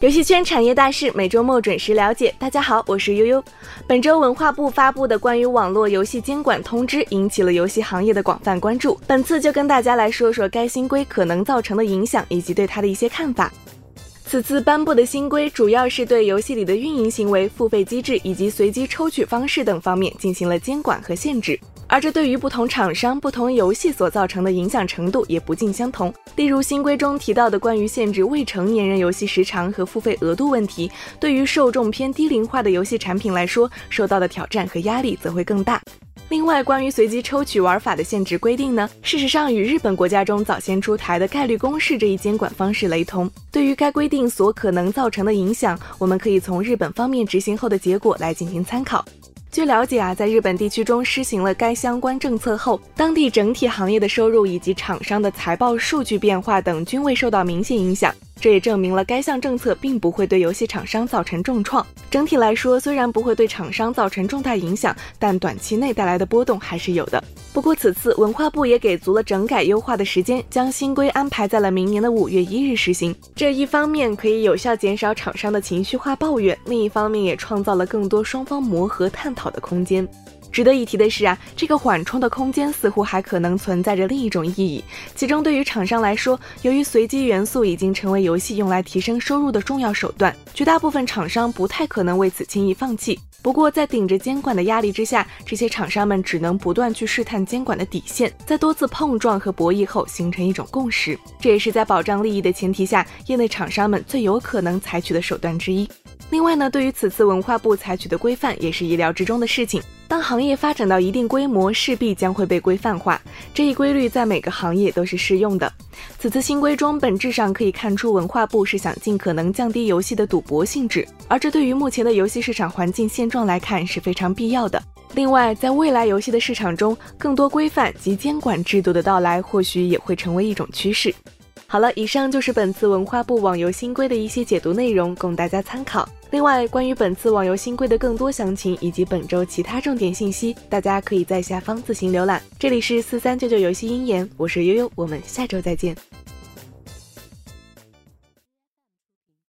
游戏圈产业大事，每周末准时了解。大家好，我是悠悠。本周文化部发布的关于网络游戏监管通知引起了游戏行业的广泛关注。本次就跟大家来说说该新规可能造成的影响，以及对它的一些看法。此次颁布的新规主要是对游戏里的运营行为、付费机制以及随机抽取方式等方面进行了监管和限制。而这对于不同厂商、不同游戏所造成的影响程度也不尽相同。例如新规中提到的关于限制未成年人游戏时长和付费额度问题，对于受众偏低龄化的游戏产品来说，受到的挑战和压力则会更大。另外，关于随机抽取玩法的限制规定呢，事实上与日本国家中早先出台的概率公式这一监管方式雷同。对于该规定所可能造成的影响，我们可以从日本方面执行后的结果来进行参考。据了解啊，在日本地区中施行了该相关政策后，当地整体行业的收入以及厂商的财报数据变化等均未受到明显影响。这也证明了该项政策并不会对游戏厂商造成重创。整体来说，虽然不会对厂商造成重大影响，但短期内带来的波动还是有的。不过，此次文化部也给足了整改优化的时间，将新规安排在了明年的五月一日实行。这一方面可以有效减少厂商的情绪化抱怨，另一方面也创造了更多双方磨合探讨的空间。值得一提的是啊，这个缓冲的空间似乎还可能存在着另一种意义。其中，对于厂商来说，由于随机元素已经成为游戏用来提升收入的重要手段，绝大部分厂商不太可能为此轻易放弃。不过，在顶着监管的压力之下，这些厂商们只能不断去试探监管的底线，在多次碰撞和博弈后形成一种共识。这也是在保障利益的前提下，业内厂商们最有可能采取的手段之一。另外呢，对于此次文化部采取的规范，也是意料之中的事情。当行业发展到一定规模，势必将会被规范化。这一规律在每个行业都是适用的。此次新规中，本质上可以看出文化部是想尽可能降低游戏的赌博性质，而这对于目前的游戏市场环境现状来看是非常必要的。另外，在未来游戏的市场中，更多规范及监管制度的到来，或许也会成为一种趋势。好了，以上就是本次文化部网游新规的一些解读内容，供大家参考。另外，关于本次网游新规的更多详情以及本周其他重点信息，大家可以在下方自行浏览。这里是四三九九游戏鹰眼，我是悠悠，我们下周再见。